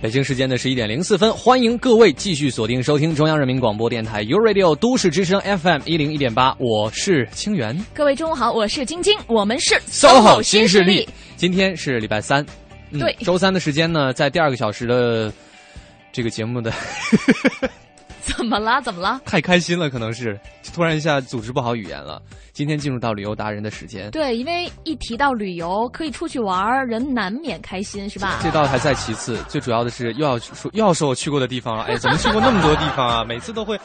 北京时间的十一点零四分，欢迎各位继续锁定收听中央人民广播电台 u Radio 都市之声 FM 一零一点八，我是清源。各位中午好，我是晶晶，我们是 SOHO 新势力。今天是礼拜三，对，周三的时间呢，在第二个小时的这个节目的。怎么了？怎么了？太开心了，可能是突然一下组织不好语言了。今天进入到旅游达人的时间。对，因为一提到旅游，可以出去玩，人难免开心，是吧？这倒还在其次，最主要的是又要说又要说我去过的地方了。哎，怎么去过那么多地方啊？每次都会。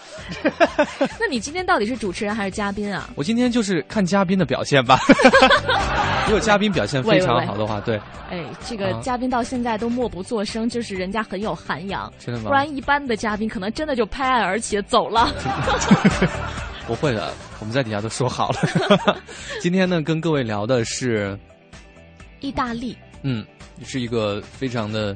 那你今天到底是主持人还是嘉宾啊？我今天就是看嘉宾的表现吧。如果嘉宾表现非常好的话，对。哎，这个嘉宾到现在都默不作声，就是人家很有涵养。真的吗？不然一般的嘉宾可能真的就拍案而起走了。不会的，我们在底下都说好了。今天呢，跟各位聊的是意大利。嗯，是一个非常的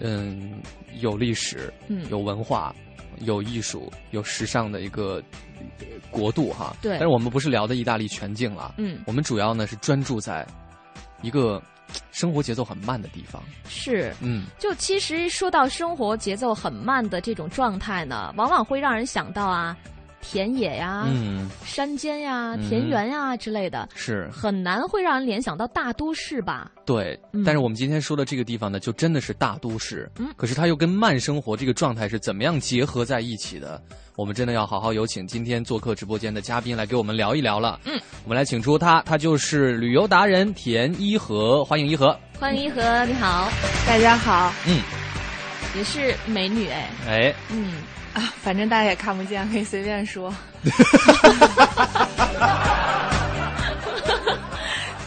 嗯有历史、嗯有文化、有艺术、有时尚的一个国度哈。对。但是我们不是聊的意大利全境了。嗯。我们主要呢是专注在一个生活节奏很慢的地方。是。嗯。就其实说到生活节奏很慢的这种状态呢，往往会让人想到啊。田野呀，嗯，山间呀，田园呀之类的，是很难会让人联想到大都市吧？对，但是我们今天说的这个地方呢，就真的是大都市。嗯，可是它又跟慢生活这个状态是怎么样结合在一起的？我们真的要好好有请今天做客直播间的嘉宾来给我们聊一聊了。嗯，我们来请出他，他就是旅游达人田一和，欢迎一和。欢迎一和，你好，大家好。嗯，也是美女哎。哎，嗯。啊，反正大家也看不见，可以随便说。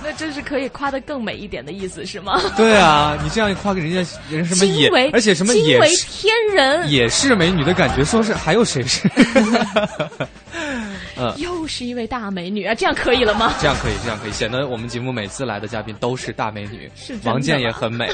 那这是可以夸的更美一点的意思是吗？对啊，你这样夸给人家人什么也，而且什么也为天人，也是美女的感觉。说是还有谁是？嗯，又是一位大美女啊，这样可以了吗？这样可以，这样可以，显得我们节目每次来的嘉宾都是大美女。是王健也很美。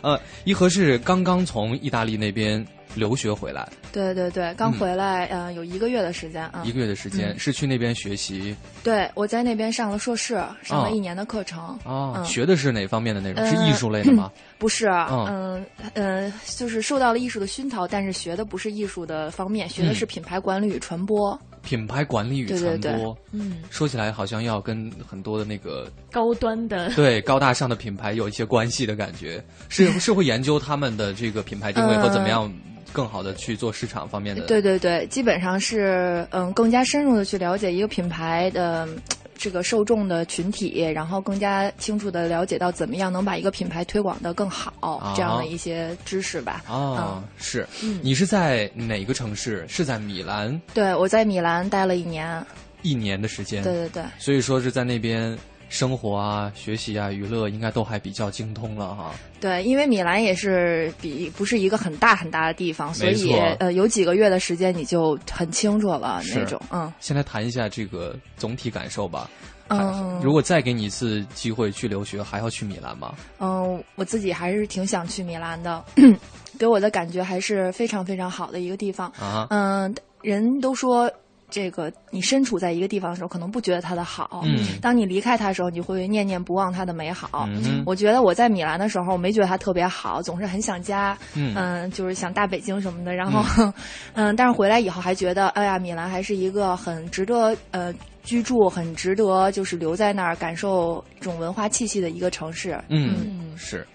呃，一和是刚刚从意大利那边。留学回来，对对对，刚回来，呃，有一个月的时间啊，一个月的时间是去那边学习。对，我在那边上了硕士，上了一年的课程。啊，学的是哪方面的内容？是艺术类的吗？不是，嗯嗯，就是受到了艺术的熏陶，但是学的不是艺术的方面，学的是品牌管理与传播。品牌管理与传播，嗯，说起来好像要跟很多的那个高端的对高大上的品牌有一些关系的感觉，是 是会研究他们的这个品牌定位和怎么样。更好的去做市场方面的，对对对，基本上是嗯，更加深入的去了解一个品牌的这个受众的群体，然后更加清楚的了解到怎么样能把一个品牌推广的更好，这样的一些知识吧。啊，是，你是在哪个城市？是在米兰？对，我在米兰待了一年，一年的时间。对对对，所以说是在那边。生活啊，学习啊，娱乐应该都还比较精通了哈。对，因为米兰也是比不是一个很大很大的地方，所以呃，有几个月的时间你就很清楚了那种。嗯，先来谈一下这个总体感受吧。嗯，如果再给你一次机会去留学，还要去米兰吗？嗯，我自己还是挺想去米兰的，给我的感觉还是非常非常好的一个地方啊。嗯，人都说。这个你身处在一个地方的时候，可能不觉得它的好。嗯，当你离开它的时候，你会念念不忘它的美好。嗯，我觉得我在米兰的时候，我没觉得它特别好，总是很想家。嗯，就是想大北京什么的。然后，嗯，但是回来以后还觉得，哎呀，米兰还是一个很值得呃居住、很值得就是留在那儿感受这种文化气息的一个城市。嗯，是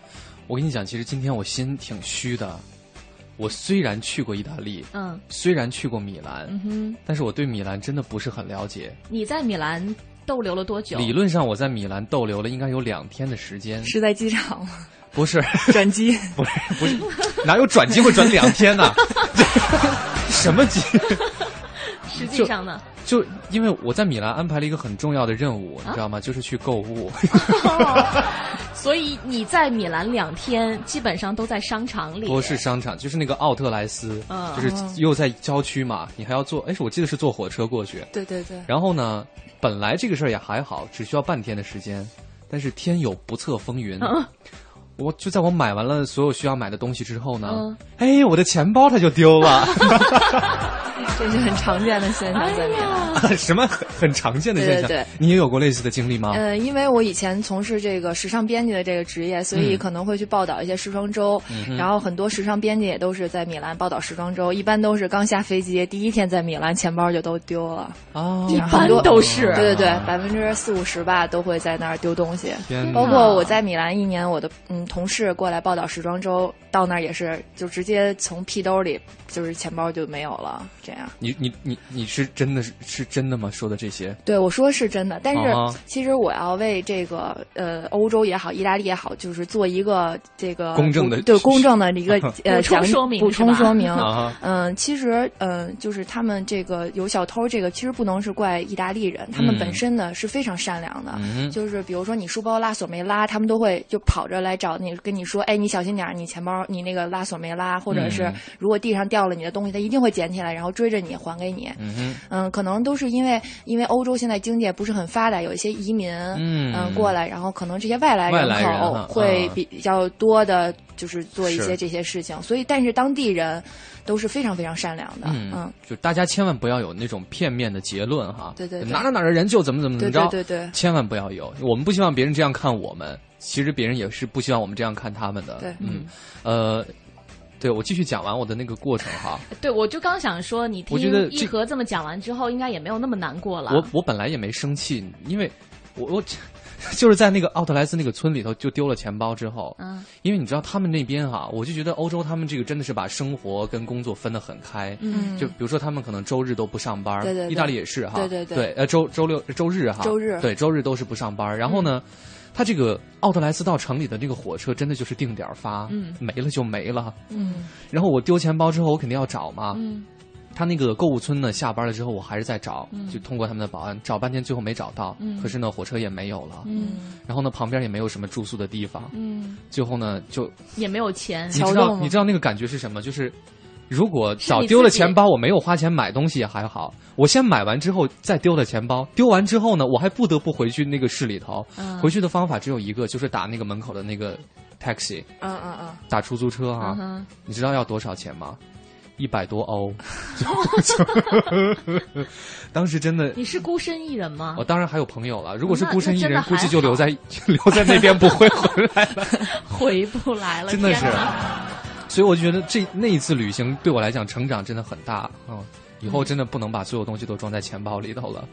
我跟你讲，其实今天我心挺虚的。我虽然去过意大利，嗯，虽然去过米兰，嗯哼，但是我对米兰真的不是很了解。你在米兰逗留了多久？理论上我在米兰逗留了应该有两天的时间。是在机场吗？不是，转机？不是，不是，哪有转机会转两天呢？什么机？实际上呢？就因为我在米兰安排了一个很重要的任务，你知道吗？就是去购物。所以你在米兰两天，基本上都在商场里。不是商场，就是那个奥特莱斯，就是又在郊区嘛，你还要坐，哎，我记得是坐火车过去。对对对。然后呢，本来这个事儿也还好，只需要半天的时间，但是天有不测风云。我就在我买完了所有需要买的东西之后呢，哎，我的钱包它就丢了。这是很常见的现象。什么很很常见的现象？对对对，你也有过类似的经历吗？呃，因为我以前从事这个时尚编辑的这个职业，所以可能会去报道一些时装周。然后很多时尚编辑也都是在米兰报道时装周，一般都是刚下飞机第一天在米兰，钱包就都丢了。哦，一般都是。对对对，百分之四五十吧都会在那儿丢东西。包括我在米兰一年，我的嗯同事过来报道时装周，到那儿也是就直接从屁兜里就是钱包就没有了，这样。你你你你是真的是是真的吗？说的这些？对，我说是真的。但是其实我要为这个呃欧洲也好，意大利也好，就是做一个这个公正的对公正的一个 呃讲说明补充说明。嗯，其实嗯就是他们这个有小偷，这个其实不能是怪意大利人，他们本身呢是非常善良的。就是比如说你书包拉锁没拉，他们都会就跑着来找你，跟你说：“哎，你小心点，你钱包你那个拉锁没拉，或者是如果地上掉了你的东西，他一定会捡起来，然后追着你还给你。”嗯嗯，可能都是因为因为欧洲现在经济不是很发达，有一些移民嗯过来，然后可能这些外来人口会比较多的，就是做一些这些事情。所以，但是当地人都是非常非常善良的。嗯，就大家千万不要有那种片面的结论哈。对对，哪哪哪的人就怎么怎么怎么着。对对，千万不要有。我们不希望别人这样看我们，其实别人也是不希望我们这样看他们的。对，嗯，呃。对，我继续讲完我的那个过程哈。对，我就刚想说，你听一和这么讲完之后，应该也没有那么难过了。我我本来也没生气，因为我我 就是在那个奥特莱斯那个村里头就丢了钱包之后，嗯，因为你知道他们那边哈，我就觉得欧洲他们这个真的是把生活跟工作分得很开，嗯，就比如说他们可能周日都不上班，对对，意大利也是哈，对对对，呃周周六周日哈，周日。对周日都是不上班，然后呢。他这个奥特莱斯到城里的这个火车，真的就是定点发，嗯，没了就没了，嗯。然后我丢钱包之后，我肯定要找嘛，嗯。他那个购物村呢，下班了之后，我还是在找，就通过他们的保安找半天，最后没找到。嗯。可是呢，火车也没有了，嗯。然后呢，旁边也没有什么住宿的地方，嗯。最后呢，就也没有钱。你知道，你知道那个感觉是什么？就是。如果早丢了钱包，我没有花钱买东西也还好。我先买完之后再丢了钱包，丢完之后呢，我还不得不回去那个市里头。回去的方法只有一个，就是打那个门口的那个 taxi。嗯嗯嗯。打出租车啊！你知道要多少钱吗？一百多欧。当时真的。你是孤身一人吗？我当然还有朋友了。如果是孤身一人，估计就留在 留在那边，不会回来了。回不来了，真的是。所以我就觉得这那一次旅行对我来讲成长真的很大嗯，以后真的不能把所有东西都装在钱包里头了。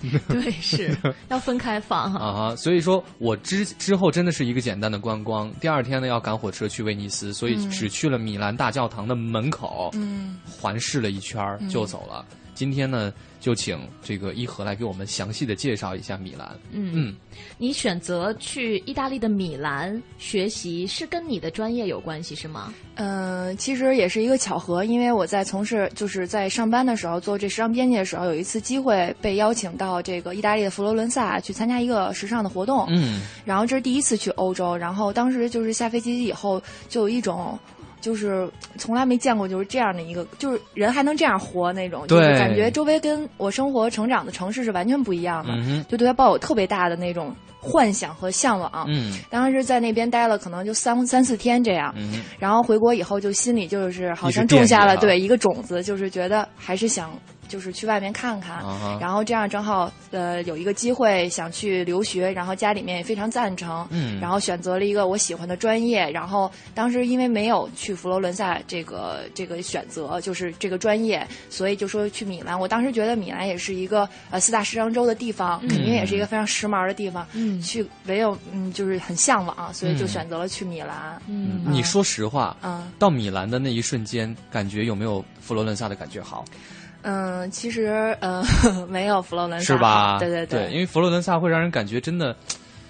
对，是要分开放哈。啊，所以说我之之后真的是一个简单的观光，第二天呢要赶火车去威尼斯，所以只去了米兰大教堂的门口，嗯，环视了一圈就走了。今天呢。就请这个一和来给我们详细的介绍一下米兰。嗯嗯，你选择去意大利的米兰学习，是跟你的专业有关系是吗？嗯，其实也是一个巧合，因为我在从事就是在上班的时候做这时尚编辑的时候，有一次机会被邀请到这个意大利的佛罗伦萨去参加一个时尚的活动。嗯，然后这是第一次去欧洲，然后当时就是下飞机以后就有一种。就是从来没见过就是这样的一个，就是人还能这样活那种，就是感觉周围跟我生活成长的城市是完全不一样的，就对他抱有特别大的那种幻想和向往。嗯，当时在那边待了可能就三三四天这样，然后回国以后就心里就是好像种下了对一个种子，就是觉得还是想。就是去外面看看，然后这样正好呃有一个机会想去留学，然后家里面也非常赞成，然后选择了一个我喜欢的专业，然后当时因为没有去佛罗伦萨这个这个选择，就是这个专业，所以就说去米兰。我当时觉得米兰也是一个呃四大时装周的地方，肯定也是一个非常时髦的地方，去唯有嗯就是很向往，所以就选择了去米兰。嗯，你说实话，嗯，到米兰的那一瞬间，感觉有没有佛罗伦萨的感觉好？嗯，其实呃 没有佛罗伦萨是吧？对对对，因为佛罗伦萨会让人感觉真的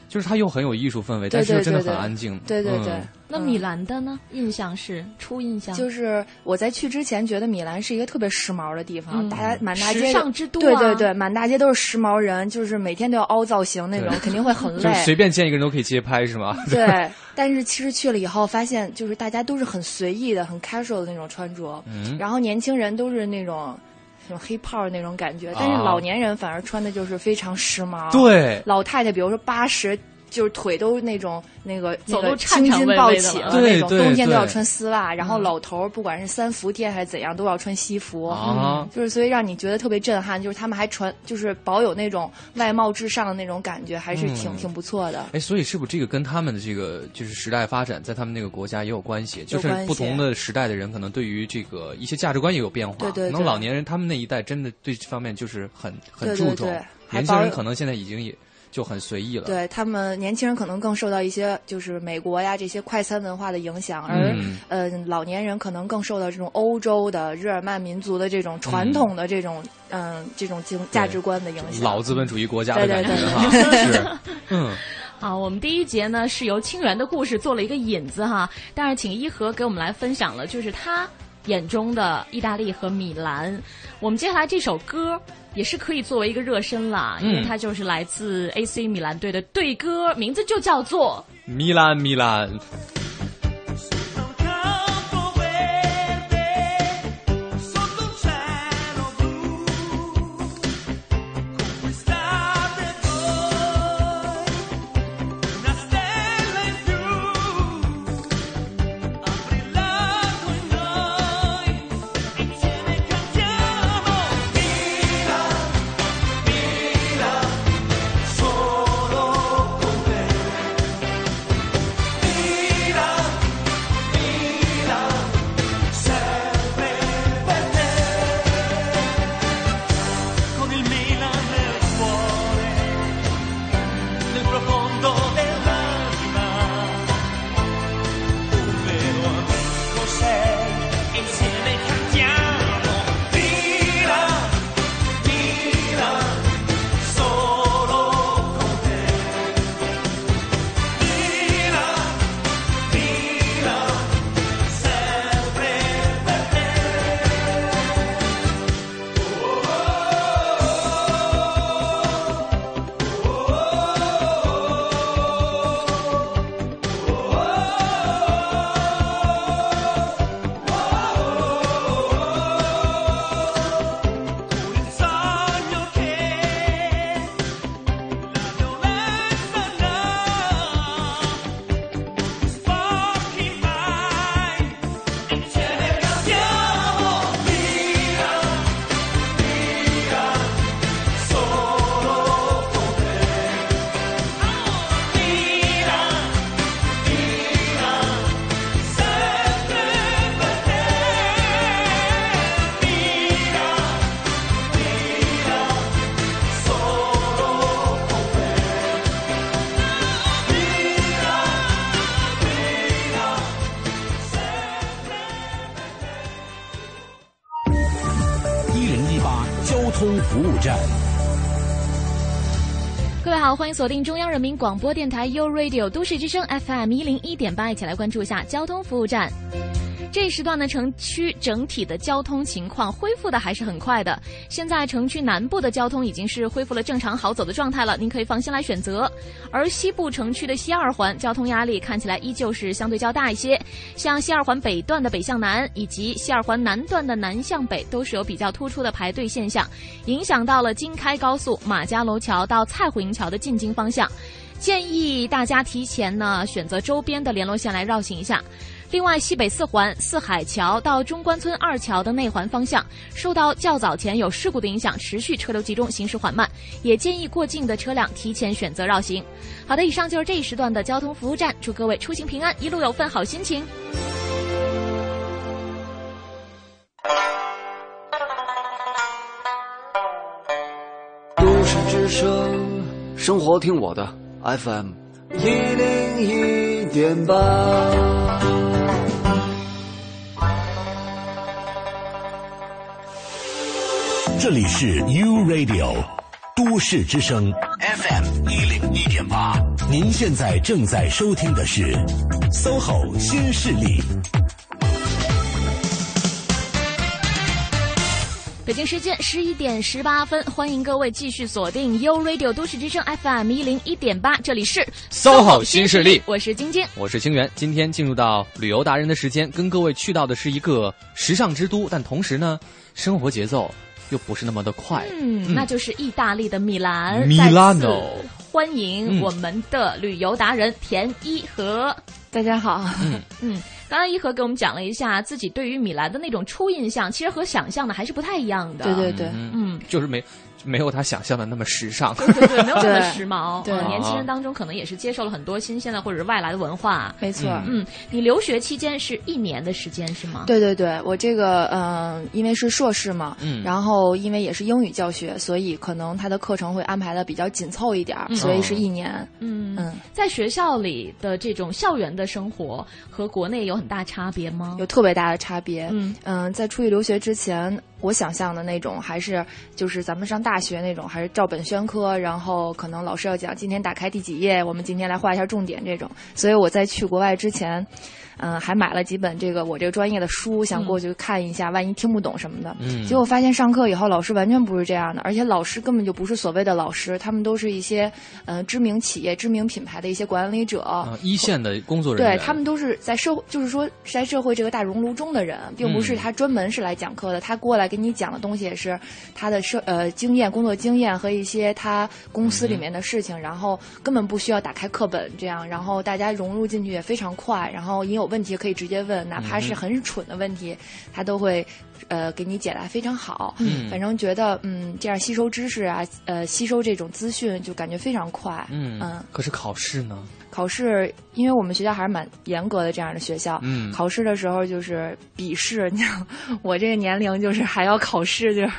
就是它又很有艺术氛围，但是又真的很安静。对对对。那米兰的呢？印象是初印象，就是我在去之前觉得米兰是一个特别时髦的地方，大家满大街时尚之都，对对对，满大街都是时髦人，就是每天都要凹造型那种，肯定会很 累。随便见一个人都可以街拍是吗？对，但是其实去了以后发现，就是大家都是很随意的、很 casual 的那种穿着，然后年轻人都是那种那种黑泡那种感觉，但是老年人反而穿的就是非常时髦。对，老太太比如说八十。就是腿都那种那个那个青筋暴起了那种，冬天都要穿丝袜，然后老头儿不管是三伏天还是怎样，都要穿西服，就是所以让你觉得特别震撼。就是他们还传，就是保有那种外貌至上的那种感觉，还是挺挺不错的。哎，所以是不是这个跟他们的这个就是时代发展，在他们那个国家也有关系？就是不同的时代的人，可能对于这个一些价值观也有变化。对对，可能老年人他们那一代真的对这方面就是很很注重，年轻人可能现在已经也。就很随意了。对他们年轻人可能更受到一些就是美国呀这些快餐文化的影响，而呃老年人可能更受到这种欧洲的日耳曼民族的这种传统的这种嗯这种经价值观的影响。老资本主义国家的感觉哈，是嗯。好，我们第一节呢是由清源的故事做了一个引子哈，但是请一和给我们来分享了就是他眼中的意大利和米兰。我们接下来这首歌。也是可以作为一个热身了，因为它就是来自 AC 米兰队的队歌，名字就叫做《米兰米兰》。欢迎锁定中央人民广播电台 u Radio 都市之声 FM 一零一点八，一起来关注一下交通服务站。这时段呢，城区整体的交通情况恢复的还是很快的。现在城区南部的交通已经是恢复了正常好走的状态了，您可以放心来选择。而西部城区的西二环交通压力看起来依旧是相对较大一些，像西二环北段的北向南以及西二环南段的南向北都是有比较突出的排队现象，影响到了京开高速马家楼桥到蔡虎营桥的进京方向，建议大家提前呢选择周边的联络线来绕行一下。另外，西北四环四海桥到中关村二桥的内环方向，受到较早前有事故的影响，持续车流集中，行驶缓慢，也建议过境的车辆提前选择绕行。好的，以上就是这一时段的交通服务站，祝各位出行平安，一路有份好心情。都市之声，生活听我的 FM 一零一点八。这里是 U Radio 都市之声 FM 一零一点八。您现在正在收听的是 SOHO 新势力。北京时间十一点十八分，欢迎各位继续锁定 U Radio 都市之声 FM 一零一点八，这里是 SOHO 新势力，我是晶晶，我是清源。今天进入到旅游达人的时间，跟各位去到的是一个时尚之都，但同时呢，生活节奏又不是那么的快。嗯，那就是意大利的米兰。米兰哦，欢迎我们的旅游达人田一和。大家好。嗯 嗯。刚刚一和给我们讲了一下自己对于米兰的那种初印象，其实和想象的还是不太一样的。对对对，嗯，就是没。没有他想象的那么时尚，对对对，没有那么时髦。对，年轻人当中可能也是接受了很多新鲜的或者是外来的文化。没错，嗯，你留学期间是一年的时间是吗？对对对，我这个嗯，因为是硕士嘛，嗯，然后因为也是英语教学，所以可能他的课程会安排的比较紧凑一点，所以是一年。嗯嗯，在学校里的这种校园的生活和国内有很大差别吗？有特别大的差别。嗯嗯，在出去留学之前。我想象的那种，还是就是咱们上大学那种，还是照本宣科，然后可能老师要讲今天打开第几页，我们今天来画一下重点这种。所以我在去国外之前。嗯，还买了几本这个我这个专业的书，想过去看一下，万一听不懂什么的。嗯，结果发现上课以后，老师完全不是这样的，而且老师根本就不是所谓的老师，他们都是一些嗯知名企业、知名品牌的一些管理者，一线的工作人员。对他们都是在社会，就是说在社会这个大熔炉中的人，并不是他专门是来讲课的。他过来给你讲的东西也是他的社呃经验、工作经验和一些他公司里面的事情，然后根本不需要打开课本这样，然后大家融入进去也非常快，然后也有问题可以直接问，哪怕是很蠢的问题，他都会，呃，给你解答非常好。嗯，反正觉得，嗯，这样吸收知识啊，呃，吸收这种资讯就感觉非常快。嗯嗯。可是考试呢？考试，因为我们学校还是蛮严格的这样的学校。嗯。考试的时候就是笔试，你想我这个年龄就是还要考试，就是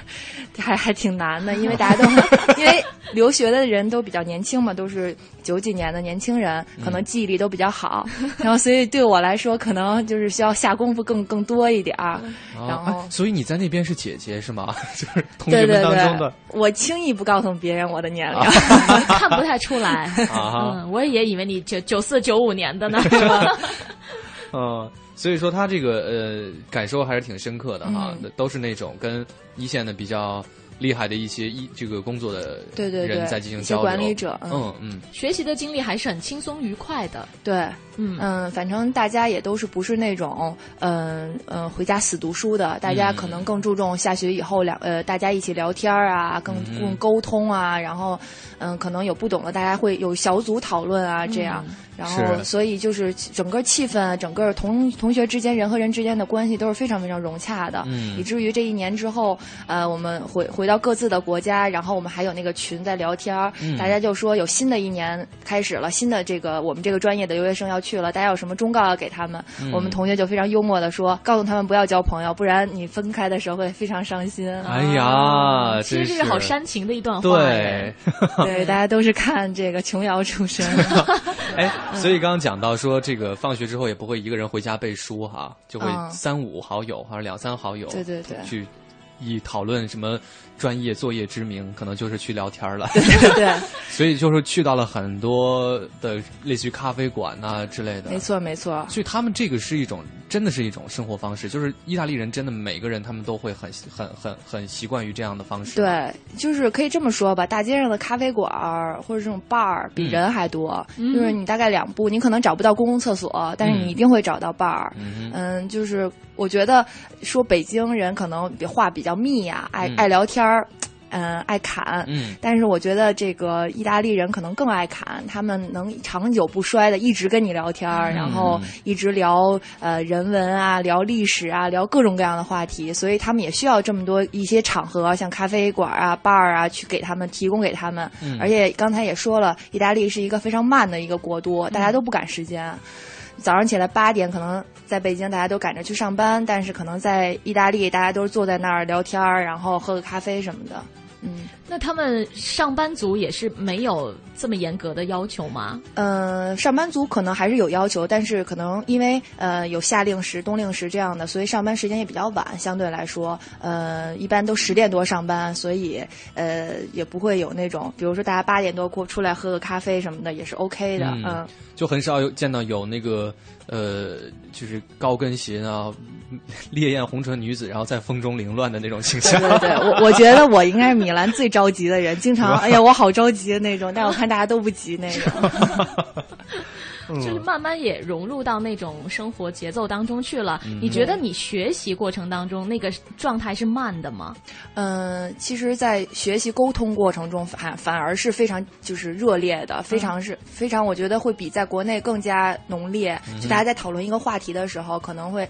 还还挺难的，因为大家都 因为留学的人都比较年轻嘛，都是。九几年的年轻人可能记忆力都比较好，然后所以对我来说可能就是需要下功夫更更多一点儿。然后，所以你在那边是姐姐是吗？就是同学们当中的。我轻易不告诉别人我的年龄 看不太出来。嗯，我也以为你九九四九五年的呢。嗯，所以说他这个呃感受还是挺深刻的哈，都是那种跟一线的比较。厉害的一些一这个工作的人在进行交流，管理者，嗯。嗯，学习的经历还是很轻松愉快的，对，嗯。嗯，反正大家也都是不是那种嗯嗯回家死读书的，大家可能更注重下学以后两呃大家一起聊天啊，更更沟通啊，然后嗯可能有不懂的大家会有小组讨论啊这样。然后，所以就是整个气氛，整个同同学之间人和人之间的关系都是非常非常融洽的，以至于这一年之后，呃，我们回回到各自的国家，然后我们还有那个群在聊天大家就说有新的一年开始了，新的这个我们这个专业的留学生要去了，大家有什么忠告要给他们？我们同学就非常幽默的说，告诉他们不要交朋友，不然你分开的时候会非常伤心。哎呀，其实这是好煽情的一段话。对，对，大家都是看这个琼瑶出身。哎。所以刚刚讲到说，这个放学之后也不会一个人回家背书哈，就会三五好友或者两三好友，对对对，去以讨论什么。专业作业之名，可能就是去聊天了。对对对，所以就是去到了很多的类似于咖啡馆啊之类的。没错没错。所以他们这个是一种，真的是一种生活方式。就是意大利人真的每个人他们都会很很很很习惯于这样的方式。对，就是可以这么说吧，大街上的咖啡馆或者这种 bar 比人还多。就是你大概两步，你可能找不到公共厕所，但是你一定会找到 bar。嗯，就是我觉得说北京人可能话比较密呀，爱爱聊天。嗯，爱侃，嗯，但是我觉得这个意大利人可能更爱侃，他们能长久不衰的一直跟你聊天然后一直聊呃人文啊，聊历史啊，聊各种各样的话题，所以他们也需要这么多一些场合，像咖啡馆啊、bar 啊，去给他们提供给他们。而且刚才也说了，意大利是一个非常慢的一个国度，大家都不赶时间。早上起来八点，可能在北京大家都赶着去上班，但是可能在意大利，大家都是坐在那儿聊天儿然后喝个咖啡什么的。嗯，那他们上班族也是没有这么严格的要求吗？呃，上班族可能还是有要求，但是可能因为呃有夏令时、冬令时这样的，所以上班时间也比较晚，相对来说，呃，一般都十点多上班，所以呃也不会有那种，比如说大家八点多过出来喝个咖啡什么的，也是 OK 的，嗯，就很少有见到有那个呃，就是高跟鞋啊。烈焰红唇女子，然后在风中凌乱的那种形象。对对对，我我觉得我应该是米兰最着急的人，经常哎呀，我好着急的那种。但我看大家都不急那种。就是慢慢也融入到那种生活节奏当中去了。你觉得你学习过程当中那个状态是慢的吗？嗯，其实，在学习沟通过程中，反反而是非常就是热烈的，非常是非常，我觉得会比在国内更加浓烈。就大家在讨论一个话题的时候，可能会。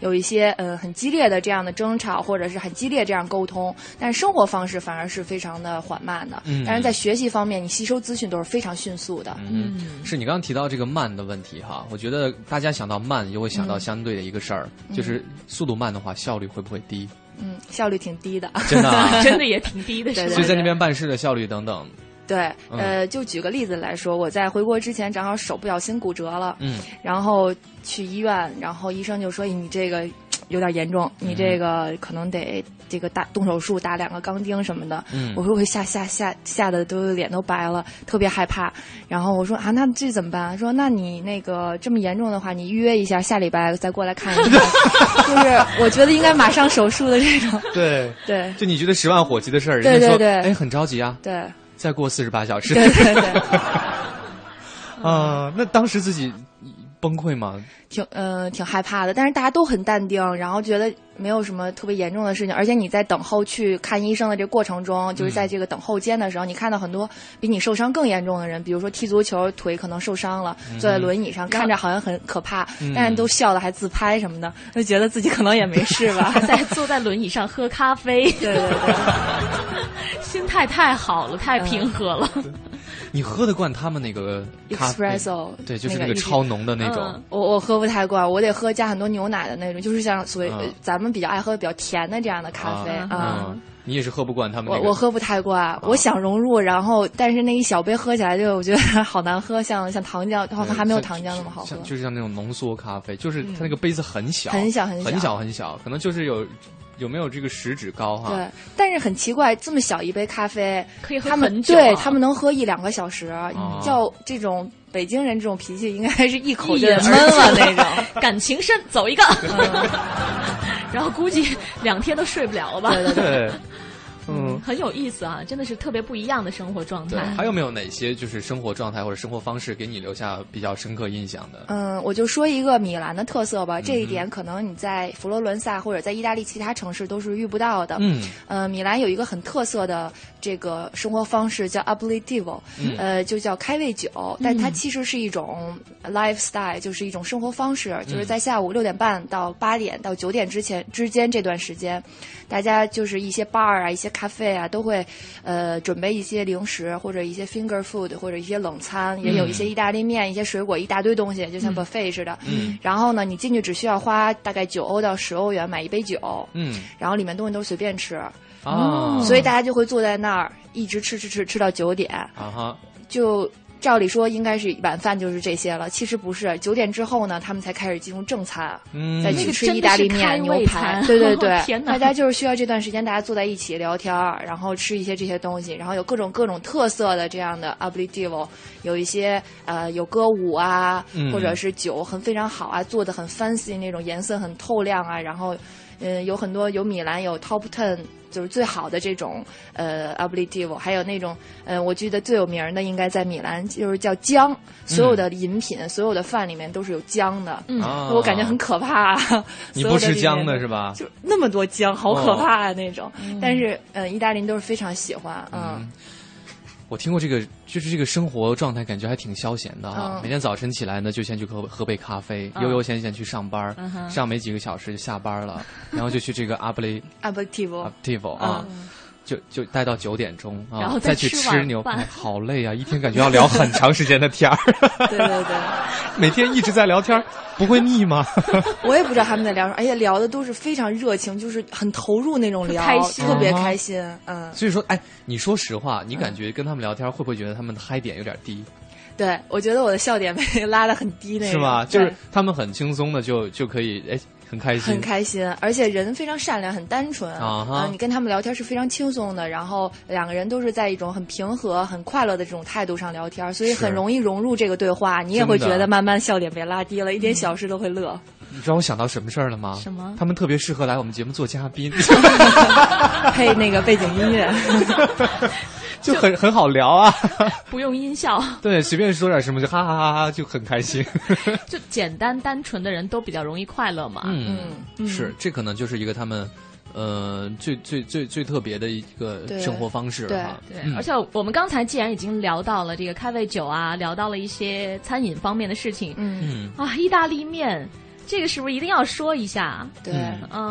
有一些呃很激烈的这样的争吵，或者是很激烈这样沟通，但是生活方式反而是非常的缓慢的。嗯，但是在学习方面，你吸收资讯都是非常迅速的。嗯，是你刚刚提到这个慢的问题哈，我觉得大家想到慢，就会想到相对的一个事儿，就是速度慢的话，效率会不会低？嗯，效率挺低的，真的，真的也挺低的。所以在那边办事的效率等等。对，呃，就举个例子来说，我在回国之前正好手不小心骨折了，嗯，然后去医院，然后医生就说你这个有点严重，你这个可能得这个打动手术，打两个钢钉什么的。嗯，我说我吓吓吓吓得都脸都白了，特别害怕。然后我说啊，那这怎么办？说那你那个这么严重的话，你预约一下，下礼拜再过来看一看。就是我觉得应该马上手术的这种。对对，就你觉得十万火急的事儿，人家说哎很着急啊。对。再过四十八小时，对对对，啊，那当时自己崩溃吗？挺呃挺害怕的，但是大家都很淡定，然后觉得没有什么特别严重的事情，而且你在等候去看医生的这个过程中，就是在这个等候间的时候，你看到很多比你受伤更严重的人，比如说踢足球腿可能受伤了，坐在轮椅上，看着好像很可怕，但是都笑的还自拍什么的，就觉得自己可能也没 事吧，在坐在轮椅上喝咖啡，对对对。心态太好了，太平和了。你喝得惯他们那个 espresso？对，就是那个超浓的那种。我我喝不太惯，我得喝加很多牛奶的那种，就是像所谓咱们比较爱喝比较甜的这样的咖啡啊。你也是喝不惯他们。我我喝不太惯，我想融入，然后但是那一小杯喝起来就我觉得好难喝，像像糖浆，好像还没有糖浆那么好喝。就是像那种浓缩咖啡，就是它那个杯子很小，很小很小，很小很小，可能就是有。有没有这个食指高哈？对，但是很奇怪，这么小一杯咖啡，可以喝很久。对他们能喝一两个小时，叫这种北京人这种脾气，应该是一口就闷了那种。感情深，走一个。然后估计两天都睡不了了吧？对对对。嗯，很有意思啊，真的是特别不一样的生活状态。还有没有哪些就是生活状态或者生活方式给你留下比较深刻印象的？嗯，我就说一个米兰的特色吧，这一点可能你在佛罗伦萨或者在意大利其他城市都是遇不到的。嗯，呃，米兰有一个很特色的这个生活方式叫 aperitivo，呃，就叫开胃酒，但它其实是一种 lifestyle，就是一种生活方式，就是在下午六点半到八点到九点之前之间这段时间。大家就是一些 bar 啊，一些咖啡啊，都会，呃，准备一些零食或者一些 finger food 或者一些冷餐，也有一些意大利面、一些水果，一大堆东西，就像 buffet 似的。嗯。然后呢，你进去只需要花大概九欧到十欧元买一杯酒。嗯。然后里面东西都随便吃。哦。所以大家就会坐在那儿一直吃吃吃吃到九点。啊哈。就。照理说应该是晚饭就是这些了，其实不是。九点之后呢，他们才开始进入正餐，嗯再去吃意大利面、牛排。对对对，大家就是需要这段时间，大家坐在一起聊天，然后吃一些这些东西，然后有各种各种特色的这样的 aperitivo，有一些呃有歌舞啊，或者是酒很非常好啊，做的很 fancy 那种颜色很透亮啊，然后嗯有很多有米兰有 top ten。就是最好的这种呃 aperitivo，还有那种呃，我记得最有名的应该在米兰，就是叫姜，所有的饮品、所有的饭里面都是有姜的。嗯，我感觉很可怕。你不吃姜的是吧？就那么多姜，好可怕啊那种。但是呃，意大利人都是非常喜欢。嗯。我听过这个，就是这个生活状态，感觉还挺消闲的哈。每天早晨起来呢，就先去喝喝杯咖啡，悠悠闲闲去上班，上没几个小时就下班了，然后就去这个阿布雷阿布 t i v o t i v o 啊，就就待到九点钟，然后再去吃牛排，好累啊！一天感觉要聊很长时间的天儿。对对对，每天一直在聊天，不会腻吗？我也不知道他们在聊什么，而且聊的都是非常热情，就是很投入那种聊，开心，特别开心。嗯，所以说，哎，你说实话，你感觉跟他们聊天会不会觉得他们的嗨点有点低？对，我觉得我的笑点被拉的很低，那是吗？就是他们很轻松的就就可以哎。很开心，很开心，而且人非常善良，很单纯啊！你跟他们聊天是非常轻松的，然后两个人都是在一种很平和、很快乐的这种态度上聊天，所以很容易融入这个对话。你也会觉得慢慢笑点被拉低了，一点小事都会乐。你知道我想到什么事儿了吗？什么？他们特别适合来我们节目做嘉宾，配那个背景音乐。就很很好聊啊，不用音效，对，随便说点什么就哈哈哈哈，就很开心。就简单单纯的人都比较容易快乐嘛。嗯，是，这可能就是一个他们，呃，最最最最特别的一个生活方式哈。对，而且我们刚才既然已经聊到了这个开胃酒啊，聊到了一些餐饮方面的事情，嗯啊，意大利面。这个是不是一定要说一下？对，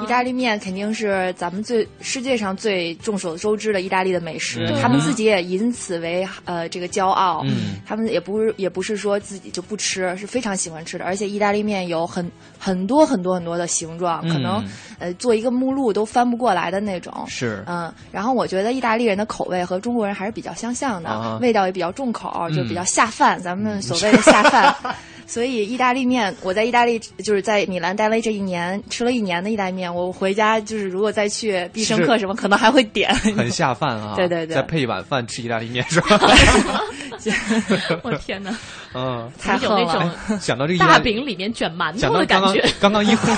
意大利面肯定是咱们最世界上最众所周知的意大利的美食，他们自己也以此为呃这个骄傲。嗯，他们也不是也不是说自己就不吃，是非常喜欢吃的。而且意大利面有很很多很多很多的形状，可能呃做一个目录都翻不过来的那种。是，嗯，然后我觉得意大利人的口味和中国人还是比较相像的，味道也比较重口，就比较下饭。咱们所谓的下饭。所以意大利面，我在意大利就是在米兰待了这一年，吃了一年的意大利面。我回家就是如果再去必胜客什么，可能还会点。很下饭啊！对对对，再配一碗饭吃意大利面是吧？我天哪！嗯，太有那种想到这个大饼里面卷馒头的感觉。刚刚一和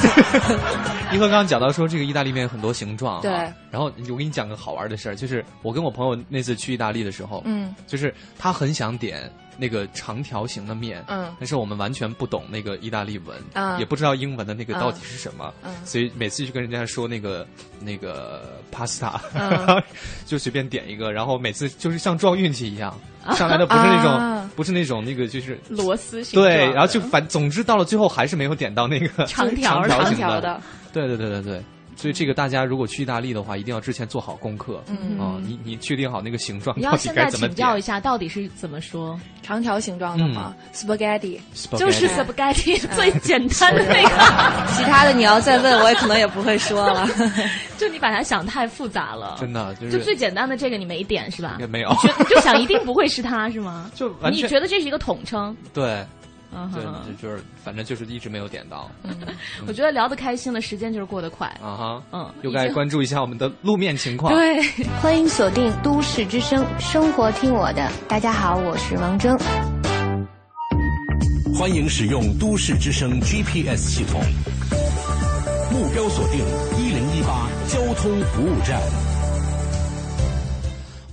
一和刚刚讲到说这个意大利面很多形状。对。然后我给你讲个好玩的事儿，就是我跟我朋友那次去意大利的时候，嗯，就是他很想点。那个长条形的面，嗯，但是我们完全不懂那个意大利文，啊，也不知道英文的那个到底是什么，嗯，所以每次去跟人家说那个那个 pasta，就随便点一个，然后每次就是像撞运气一样，上来的不是那种，不是那种那个就是螺丝形，对，然后就反总之到了最后还是没有点到那个长条长条的，对对对对对。所以这个大家如果去意大利的话，一定要之前做好功课。嗯啊，你你确定好那个形状到底该怎么请教一下，到底是怎么说？长条形状的吗？Spaghetti，就是 Spaghetti 最简单的那个。其他的你要再问，我也可能也不会说了。就你把它想太复杂了。真的，就是就最简单的这个你没点是吧？也没有。就想一定不会是它是吗？就你觉得这是一个统称？对。对，就是反正就是一直没有点到。嗯，我觉得聊得开心的时间就是过得快。啊哈，嗯，又该关注一下我们的路面情况。对，欢迎锁定都市之声，生活听我的。大家好，我是王铮。欢迎使用都市之声 GPS 系统，目标锁定一零一八交通服务站。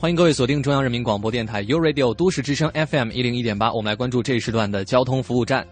欢迎各位锁定中央人民广播电台 u Radio 都市之声 FM 一零一点八，我们来关注这一时段的交通服务站。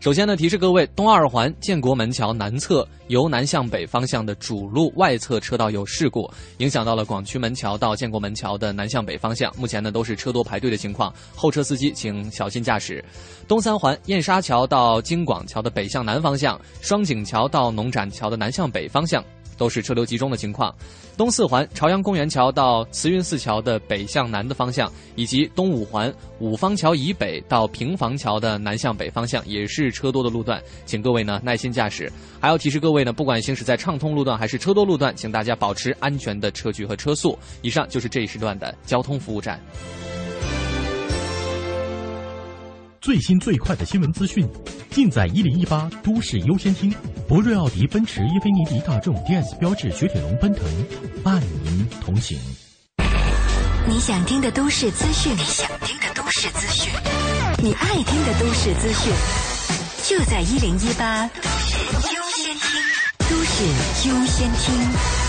首先呢，提示各位，东二环建国门桥南侧由南向北方向的主路外侧车道有事故，影响到了广渠门桥到建国门桥的南向北方向，目前呢都是车多排队的情况，后车司机请小心驾驶。东三环燕莎桥到京广桥的北向南方向，双井桥到农展桥的南向北方向。都是车流集中的情况，东四环朝阳公园桥到慈云寺桥的北向南的方向，以及东五环五方桥以北到平房桥的南向北方向，也是车多的路段，请各位呢耐心驾驶。还要提示各位呢，不管行驶在畅通路段还是车多路段，请大家保持安全的车距和车速。以上就是这一时段的交通服务站。最新最快的新闻资讯，尽在一零一八都市优先听。博瑞奥迪、奔驰、英菲尼迪、大众、DS、标致、雪铁龙、奔腾，伴您同行。你想听的都市资讯，你想听的都市资讯，你爱听的都市资讯，就在一零一八都市优先听。都市优先听。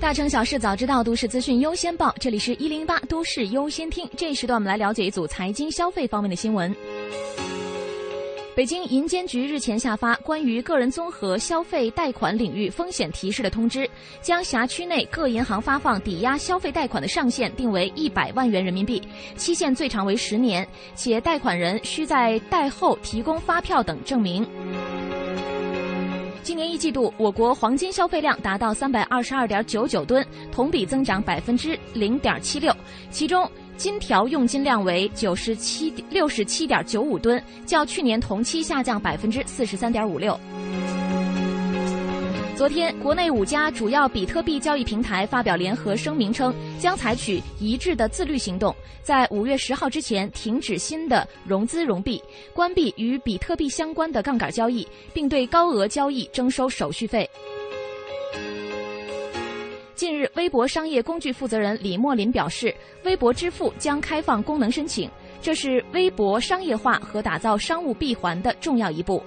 大城小事早知道，都市资讯优先报。这里是一零八都市优先听。这一时段，我们来了解一组财经消费方面的新闻。北京银监局日前下发关于个人综合消费贷款领域风险提示的通知，将辖区内各银行发放抵押消费贷款的上限定为一百万元人民币，期限最长为十年，且贷款人需在贷后提供发票等证明。今年一季度，我国黄金消费量达到三百二十二点九九吨，同比增长百分之零点七六。其中，金条用金量为九十七六十七点九五吨，较去年同期下降百分之四十三点五六。昨天，国内五家主要比特币交易平台发表联合声明称，将采取一致的自律行动，在五月十号之前停止新的融资融币，关闭与比特币相关的杠杆交易，并对高额交易征收手续费。近日，微博商业工具负责人李莫林表示，微博支付将开放功能申请，这是微博商业化和打造商务闭环的重要一步。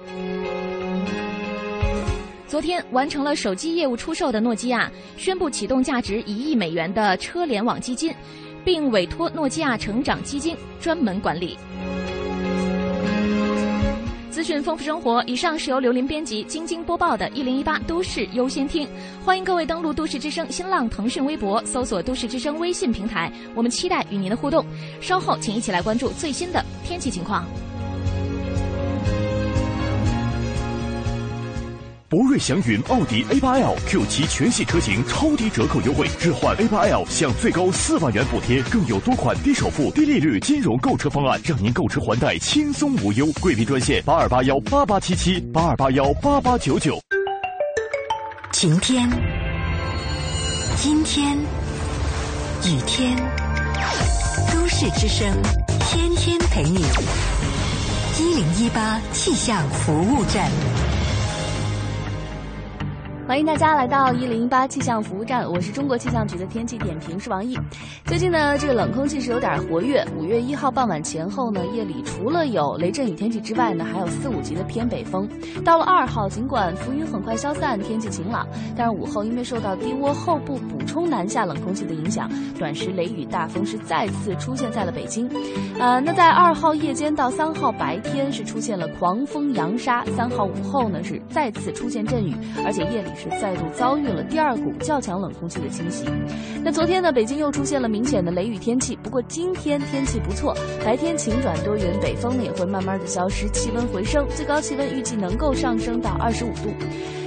昨天完成了手机业务出售的诺基亚宣布启动价值一亿美元的车联网基金，并委托诺基亚成长基金专门管理。资讯丰富生活，以上是由刘林编辑、晶晶播报的《一零一八都市优先听》，欢迎各位登录都市之声新浪、腾讯微博，搜索都市之声微信平台，我们期待与您的互动。稍后请一起来关注最新的天气情况。博瑞祥云奥迪 A8L Q7 全系车型超低折扣优惠，置换 A8L 享最高四万元补贴，更有多款低首付、低利率金融购车方案，让您购车还贷轻松无忧。贵宾专线八二八幺八八七七八二八幺八八九九。晴天，阴天，雨天，都市之声，天天陪你。一零一八气象服务站。欢迎大家来到一零一八气象服务站，我是中国气象局的天气点评师王毅。最近呢，这个冷空气是有点活跃。五月一号傍晚前后呢，夜里除了有雷阵雨天气之外呢，还有四五级的偏北风。到了二号，尽管浮云很快消散，天气晴朗，但是午后因为受到低涡后部补充南下冷空气的影响，短时雷雨大风是再次出现在了北京。呃，那在二号夜间到三号白天是出现了狂风扬沙，三号午后呢是再次出现阵雨，而且夜里。是再度遭遇了第二股较强冷空气的侵袭。那昨天呢，北京又出现了明显的雷雨天气。不过今天天气不错，白天晴转多云，北风呢也会慢慢的消失，气温回升，最高气温预计能够上升到二十五度。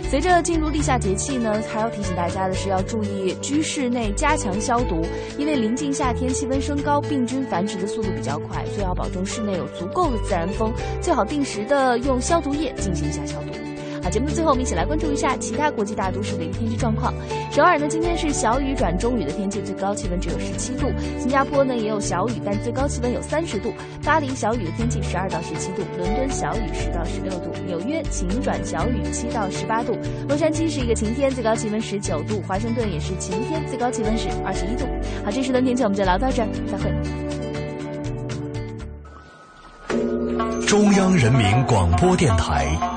随着进入立夏节气呢，还要提醒大家的是要注意居室内加强消毒，因为临近夏天，气温升高，病菌繁殖的速度比较快，所以要保证室内有足够的自然风，最好定时的用消毒液进行一下消毒。节目的最后，我们一起来关注一下其他国际大都市的一个天气状况。首尔呢，今天是小雨转中雨的天气，最高气温只有十七度。新加坡呢也有小雨，但最高气温有三十度。巴黎小雨的天气十二到十七度，伦敦小雨十到十六度，纽约晴转小雨七到十八度。洛杉矶是一个晴天，最高气温十九度。华盛顿也是晴天，最高气温是二十一度。好，这时的天气我们就聊到这儿，再会。中央人民广播电台。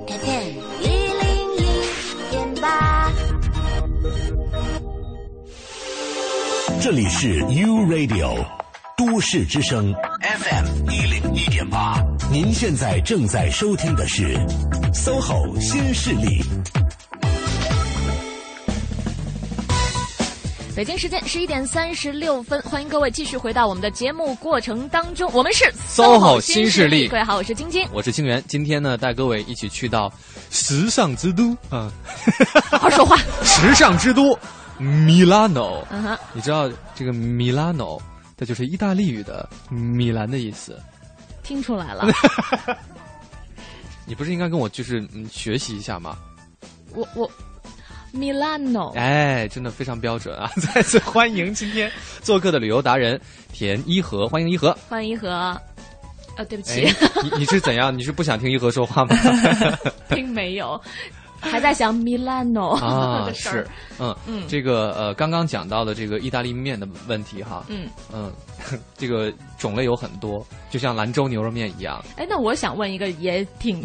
这里是 U Radio 都市之声 FM 一零一点八，您现在正在收听的是 SOHO 新势力。北京时间十一点三十六分，欢迎各位继续回到我们的节目过程当中，我们是 SOHO 新势力。各位好，我是晶晶，我是清源。今天呢，带各位一起去到时尚之都啊，好好说话，时尚之都。米拉诺，嗯哼，你知道这个米拉诺，它就是意大利语的米兰的意思，听出来了。你不是应该跟我就是学习一下吗？我我米拉诺，哎，真的非常标准啊！再次欢迎今天做客的旅游达人田一和，欢迎一和，欢迎一和。呃，对不起，你你是怎样？你是不想听一和说话吗？并没有。还在想 Milano 啊，是，嗯嗯，这个呃，刚刚讲到的这个意大利面的问题哈，嗯嗯，这个种类有很多，就像兰州牛肉面一样。哎，那我想问一个也挺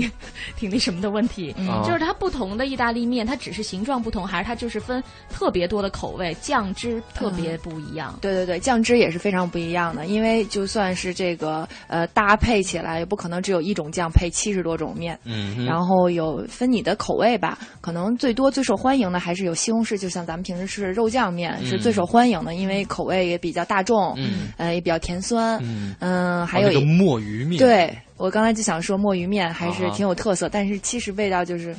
挺那什么的问题，就是它不同的意大利面，它只是形状不同，还是它就是分特别多的口味，酱汁特别不一样？对对对，酱汁也是非常不一样的，因为就算是这个呃搭配起来，也不可能只有一种酱配七十多种面，嗯，然后有分你的口味吧。可能最多最受欢迎的还是有西红柿，就像咱们平时吃的肉酱面是最受欢迎的，因为口味也比较大众，嗯，呃，也比较甜酸，嗯，还有一个墨鱼面，对我刚才就想说墨鱼面还是挺有特色，但是其实味道就是，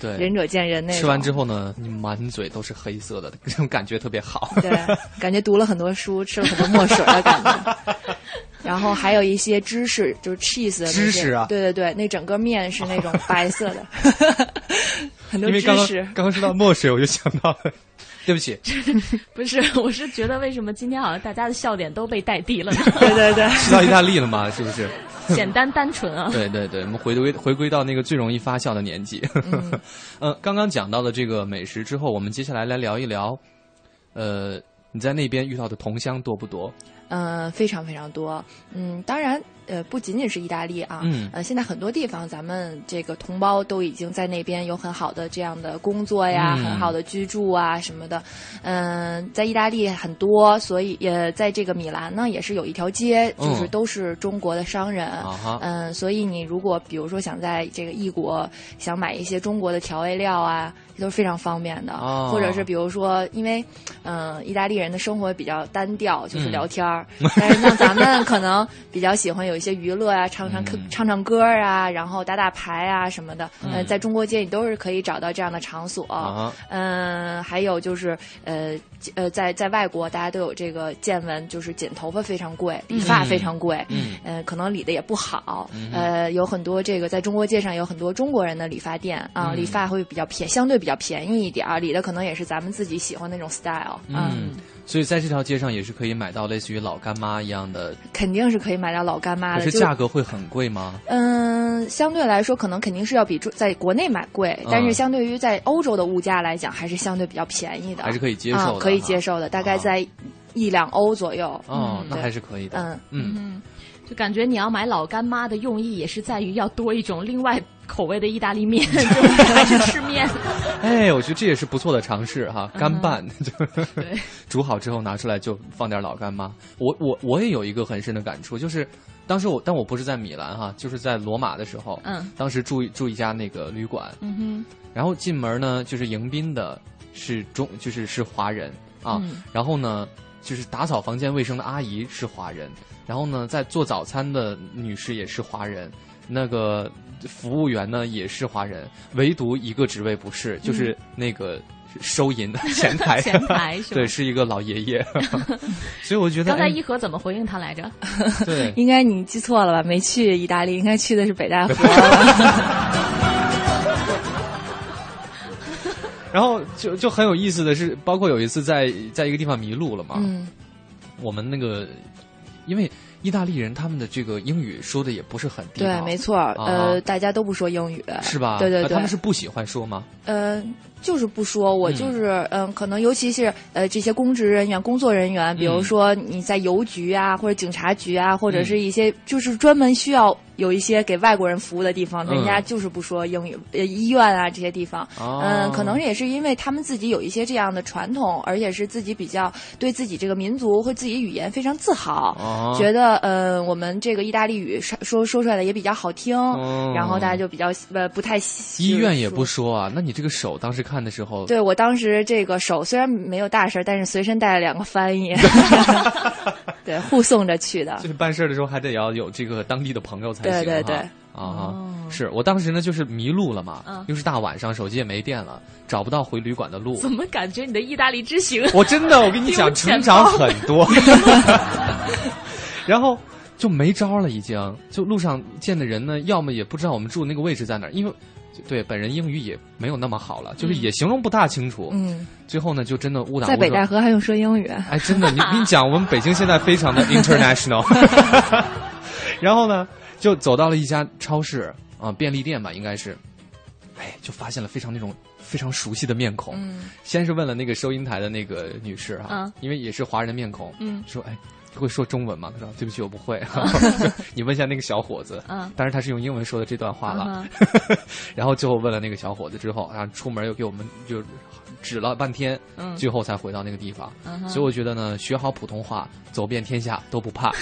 对，仁者见仁那吃完之后呢，你满嘴都是黑色的，这种感觉特别好，对，感觉读了很多书，吃了很多墨水的感觉。然后还有一些芝士，就是 cheese 的芝士啊，对对对，那整个面是那种白色的，很多芝士。刚刚说到墨水，我就想到了，对不起，不是，我是觉得为什么今天好像大家的笑点都被带低了？呢？对对对，吃到意大利了嘛？是不是？简单单纯啊！对对对，我们回归回归到那个最容易发笑的年纪。嗯，刚刚讲到的这个美食之后，我们接下来来聊一聊，呃，你在那边遇到的同乡多不多？嗯，非常非常多。嗯，当然。呃，不仅仅是意大利啊，呃，现在很多地方，咱们这个同胞都已经在那边有很好的这样的工作呀，很好的居住啊什么的。嗯，在意大利很多，所以也在这个米兰呢，也是有一条街，就是都是中国的商人。嗯，所以你如果比如说想在这个异国想买一些中国的调味料啊，都是非常方便的。或者是比如说，因为嗯，意大利人的生活比较单调，就是聊天儿，但是像咱们可能比较喜欢有。一些娱乐啊，唱唱歌、唱唱歌啊，然后打打牌啊什么的，嗯，在中国街你都是可以找到这样的场所。嗯，还有就是呃呃，在在外国，大家都有这个见闻，就是剪头发非常贵，理发非常贵，嗯，可能理的也不好。呃，有很多这个在中国街上有很多中国人的理发店啊，理发会比较便，相对比较便宜一点儿，理的可能也是咱们自己喜欢那种 style。嗯。所以在这条街上也是可以买到类似于老干妈一样的，肯定是可以买到老干妈的。可是价格会很贵吗？嗯，相对来说可能肯定是要比在国内买贵，但是相对于在欧洲的物价来讲，还是相对比较便宜的，还是可以接受的，可以接受的，大概在一两欧左右。哦，那还是可以的。嗯嗯，就感觉你要买老干妈的用意也是在于要多一种另外。口味的意大利面，还是吃面。哎，我觉得这也是不错的尝试哈，干拌，对，煮好之后拿出来就放点老干妈。我我我也有一个很深的感触，就是当时我但我不是在米兰哈，就是在罗马的时候，嗯，当时住住一家那个旅馆，嗯哼，然后进门呢，就是迎宾的是中，就是是华人啊，然后呢，就是打扫房间卫生的阿姨是华人，然后呢，在做早餐的女士也是华人，那个。服务员呢也是华人，唯独一个职位不是，就是那个收银的 前台。前台是对，是一个老爷爷。所以我觉得刚才一和怎么回应他来着？对，应该你记错了吧？没去意大利，应该去的是北戴河。然后就就很有意思的是，包括有一次在在一个地方迷路了嘛。嗯。我们那个因为。意大利人他们的这个英语说的也不是很地道，对，没错，呃，大家都不说英语，是吧？对对对，他们是不喜欢说吗？呃，就是不说，我就是嗯，可能尤其是呃这些公职人员、工作人员，比如说你在邮局啊，或者警察局啊，或者是一些就是专门需要。有一些给外国人服务的地方，人家就是不说英语。呃，医院啊这些地方，嗯，可能也是因为他们自己有一些这样的传统，而且是自己比较对自己这个民族或自己语言非常自豪，觉得呃我们这个意大利语说说说出来的也比较好听，然后大家就比较呃不太。医院也不说啊？那你这个手当时看的时候？对我当时这个手虽然没有大事，但是随身带了两个翻译，对，护送着去的。就是办事的时候还得要有这个当地的朋友才。对对对，啊，是我当时呢就是迷路了嘛，又是大晚上，手机也没电了，找不到回旅馆的路。怎么感觉你的意大利之行？我真的，我跟你讲，成长很多。然后就没招了，已经就路上见的人呢，要么也不知道我们住那个位置在哪儿，因为对本人英语也没有那么好了，就是也形容不大清楚。嗯，最后呢，就真的误打误撞。在北戴河还用说英语？哎，真的，你跟你讲，我们北京现在非常的 international。然后呢？就走到了一家超市啊，便利店吧，应该是。哎，就发现了非常那种非常熟悉的面孔。嗯，先是问了那个收银台的那个女士哈，因为也是华人的面孔，嗯，说哎。会说中文吗？他说：“对不起，我不会。你问一下那个小伙子。”嗯，但是他是用英文说的这段话了。然后最后问了那个小伙子之后，然后出门又给我们就指了半天，最后才回到那个地方。所以我觉得呢，学好普通话，走遍天下都不怕。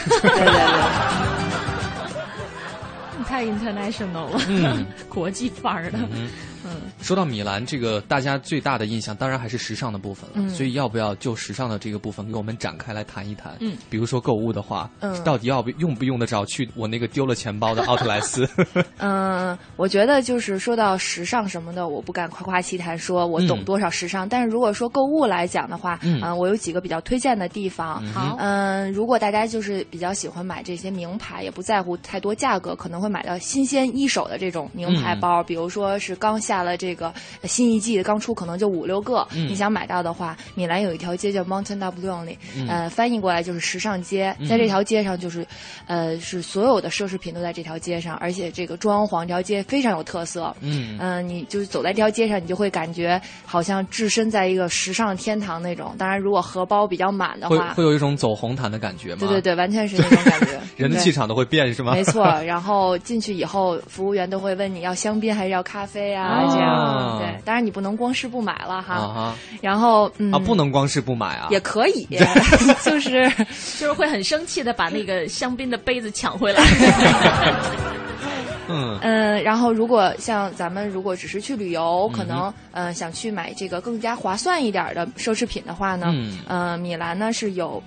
太 international 了，嗯，国际范儿的。嗯，说到米兰，这个大家最大的印象当然还是时尚的部分了。嗯，所以要不要就时尚的这个部分给我们展开来谈一谈？嗯，比如说购物的话，嗯，到底要不用不用得着去我那个丢了钱包的奥特莱斯？嗯，我觉得就是说到时尚什么的，我不敢夸夸其谈，说我懂多少时尚。但是如果说购物来讲的话，嗯，我有几个比较推荐的地方。好，嗯，如果大家就是比较喜欢买这些名牌，也不在乎太多价格，可能会买到新鲜一手的这种名牌包，比如说是刚下。下了这个新一季刚出，可能就五六个。你想买到的话，米兰有一条街叫 Mountain W 里，呃，翻译过来就是时尚街。在这条街上，就是呃，是所有的奢侈品都在这条街上，而且这个装潢，这条街非常有特色。嗯嗯，你就是走在这条街上，你就会感觉好像置身在一个时尚天堂那种。当然，如果荷包比较满的话，会有一种走红毯的感觉吗？对对对，完全是那种感觉。人的气场都会变，是吗？没错。然后进去以后，服务员都会问你要香槟还是要咖啡啊？这样对，当然你不能光是不买了哈。然后啊，不能光是不买啊，也可以，就是就是会很生气的把那个香槟的杯子抢回来。嗯嗯，然后如果像咱们如果只是去旅游，可能嗯想去买这个更加划算一点的奢侈品的话呢，嗯，米兰呢是有。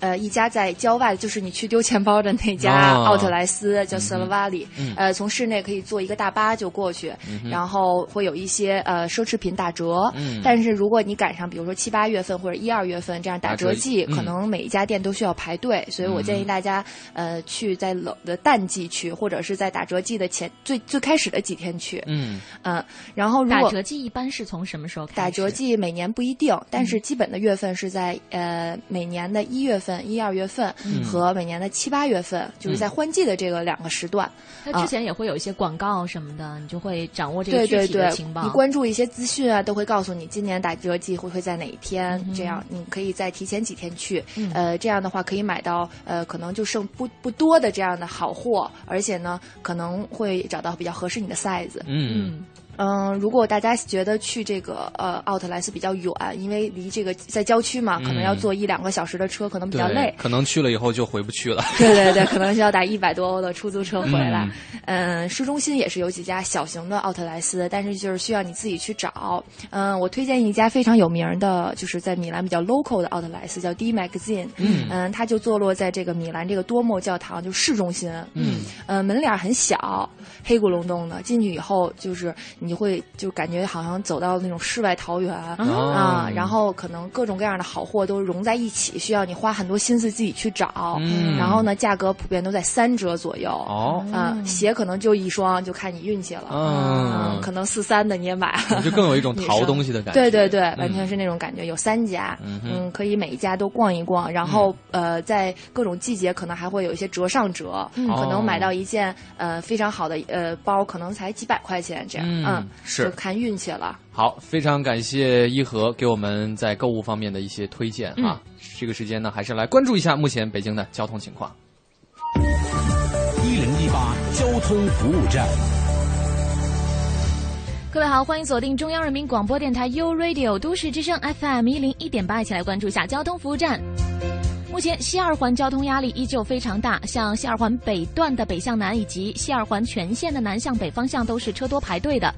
呃，一家在郊外，就是你去丢钱包的那家奥特莱斯，叫瑟拉瓦里。呃，从室内可以坐一个大巴就过去，然后会有一些呃奢侈品打折。但是如果你赶上，比如说七八月份或者一二月份这样打折季，可能每一家店都需要排队，所以我建议大家呃去在冷的淡季去，或者是在打折季的前最最开始的几天去。嗯嗯，然后如果打折季一般是从什么时候开始？打折季每年不一定，但是基本的月份是在呃每年的一月份。份一二月份和每年的七八月份，就是在换季的这个两个时段。那之前也会有一些广告什么的，你就会掌握这个具体的情报。你关注一些资讯啊，都会告诉你今年打折季会会在哪一天。这样你可以在提前几天去，呃，这样的话可以买到呃可能就剩不不多的这样的好货，而且呢可能会找到比较合适你的 size。嗯。嗯，如果大家觉得去这个呃奥特莱斯比较远，因为离这个在郊区嘛，可能要坐一两个小时的车，可能比较累。可能去了以后就回不去了。对对对，可能需要打一百多欧的出租车回来。嗯，市中心也是有几家小型的奥特莱斯，但是就是需要你自己去找。嗯，我推荐一家非常有名的，就是在米兰比较 local 的奥特莱斯，叫 D Magazine。嗯嗯，它就坐落在这个米兰这个多莫教堂，就市中心。嗯呃，门脸很小，黑咕隆咚的，进去以后就是你。会就感觉好像走到那种世外桃源啊，然后可能各种各样的好货都融在一起，需要你花很多心思自己去找。然后呢，价格普遍都在三折左右。哦，嗯，鞋可能就一双，就看你运气了。嗯，可能四三的你也买了，就更有一种 淘东西的感觉。对对对，完全是那种感觉。有三家，嗯，可以每一家都逛一逛。然后呃，在各种季节可能还会有一些折上折，可能买到一件呃非常好的呃包，可能才几百块钱这样。嗯。是看运气了。好，非常感谢一和给我们在购物方面的一些推荐啊。这个时间呢，还是来关注一下目前北京的交通情况。一零一八交通服务站，各位好，欢迎锁定中央人民广播电台 u Radio 都市之声 FM 一零一点八，一起来关注一下交通服务站。目前西二环交通压力依旧非常大，像西二环北段的北向南以及西二环全线的南向北方向都是车多排队的，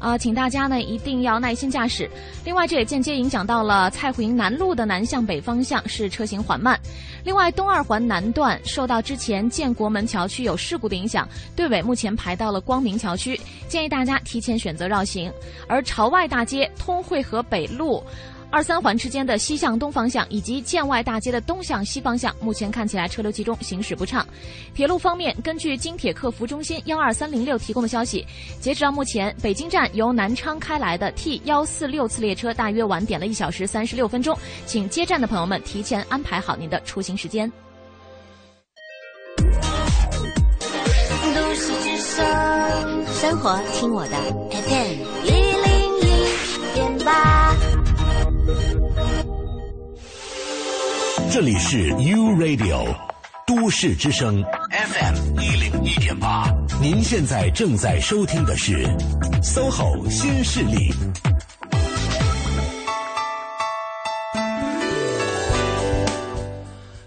啊，请大家呢一定要耐心驾驶。另外，这也间接影响到了蔡湖营南路的南向北方向是车行缓慢。另外，东二环南段受到之前建国门桥区有事故的影响，队尾目前排到了光明桥区，建议大家提前选择绕行。而朝外大街通惠河北路。二三环之间的西向东方向以及建外大街的东向西方向，目前看起来车流集中，行驶不畅。铁路方面，根据京铁客服中心幺二三零六提供的消息，截止到目前，北京站由南昌开来的 T 幺四六次列车大约晚点了一小时三十六分钟，请接站的朋友们提前安排好您的出行时间。生活听我的 FM 一零一点八。这里是 U Radio 都市之声 FM 一零一点八，您现在正在收听的是 SOHO 新势力。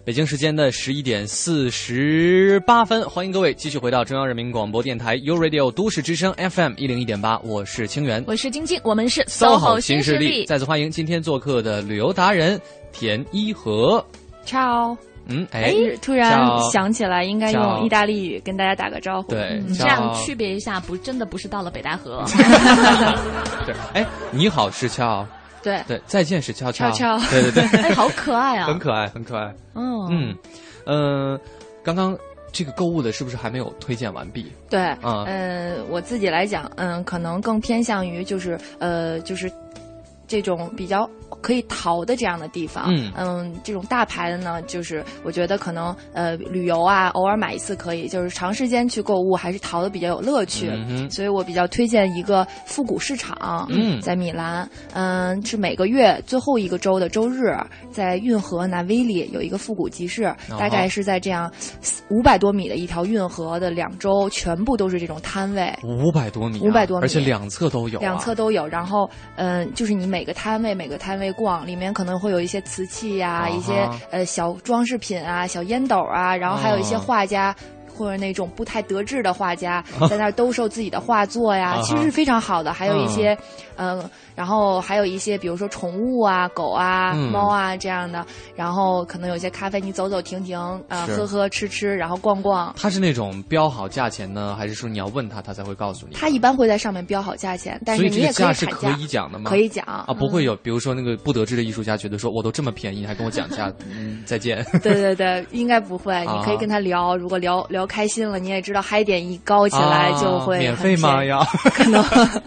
北京时间的十一点四十八分，欢迎各位继续回到中央人民广播电台 U Radio 都市之声 FM 一零一点八，我是清源，我是晶晶，我们是 SOHO 新势力，再次欢迎今天做客的旅游达人田一和。Ciao。嗯，哎，突然想起来应该用意大利语跟大家打个招呼。对，这样区别一下，不真的不是到了北戴河。对，哎，你好是俏。对对，再见是悄悄，悄对对对，哎，好可爱啊，很可爱，很可爱。嗯，嗯，呃，刚刚这个购物的是不是还没有推荐完毕？对，啊，呃，我自己来讲，嗯，可能更偏向于就是呃，就是这种比较。可以淘的这样的地方，嗯。嗯，这种大牌的呢，就是我觉得可能呃旅游啊，偶尔买一次可以，就是长时间去购物还是淘的比较有乐趣，嗯、所以我比较推荐一个复古市场，嗯，在米兰，嗯，是每个月最后一个周的周日，在运河纳维里有一个复古集市，哦、大概是在这样五百多米的一条运河的两周，全部都是这种摊位，五百多米、啊，五百多米，而且两侧都有、啊，两侧都有，然后嗯，就是你每个摊位每个摊位逛，里面可能会有一些瓷器呀、啊，一些呃小装饰品啊、小烟斗啊，然后还有一些画家。或者那种不太得志的画家在那儿兜售自己的画作呀，其实是非常好的。还有一些，嗯、呃，然后还有一些，比如说宠物啊、狗啊、嗯、猫啊这样的。然后可能有些咖啡，你走走停停，呃，喝喝吃吃，然后逛逛。他是那种标好价钱呢，还是说你要问他，他才会告诉你？他一般会在上面标好价钱，但是你也可以是可以讲的吗？可以讲啊，不会有，比如说那个不得志的艺术家觉得说我都这么便宜，还跟我讲价，嗯，再见。对对对，应该不会，你可以跟他聊，如果聊聊开心了，你也。知道嗨点一高起来就会、啊、免费吗？要 可能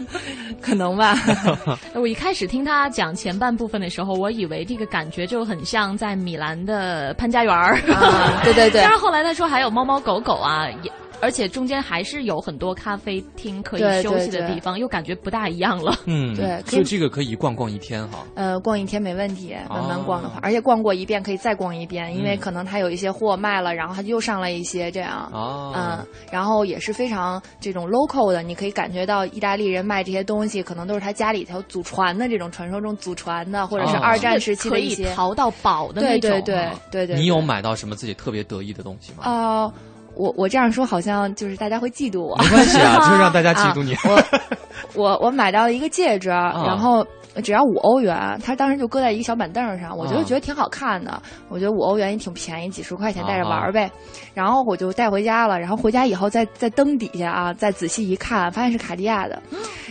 可能吧。我一开始听他讲前半部分的时候，我以为这个感觉就很像在米兰的潘家园儿。啊、对对对。但是后来他说还有猫猫狗狗啊，也而且中间还是有很多咖啡厅可以休息的地方，对对对又感觉不大一样了。嗯，对所以这个可以逛逛一天哈。呃，逛一天没问题，慢慢逛的话，哦、而且逛过一遍可以再逛一遍，因为可能他有一些货卖了，然后他又上了一些这样。哦。嗯，然后也是非常这种 local 的，你可以感觉到意大利人卖这些东西，可能都是他家里头祖传的这种传说中祖传的，或者是二战时期的一些、哦、可以淘到宝的那种。对对对对对。你有买到什么自己特别得意的东西吗？哦、呃。我我这样说好像就是大家会嫉妒我，没关系啊，就让大家嫉妒你。啊、我我我买到了一个戒指，啊、然后只要五欧元，他当时就搁在一个小板凳上，我就觉得挺好看的。啊、我觉得五欧元也挺便宜，几十块钱带着玩呗。然后我就带回家了，然后回家以后再在灯底下啊，再仔细一看，发现是卡地亚的。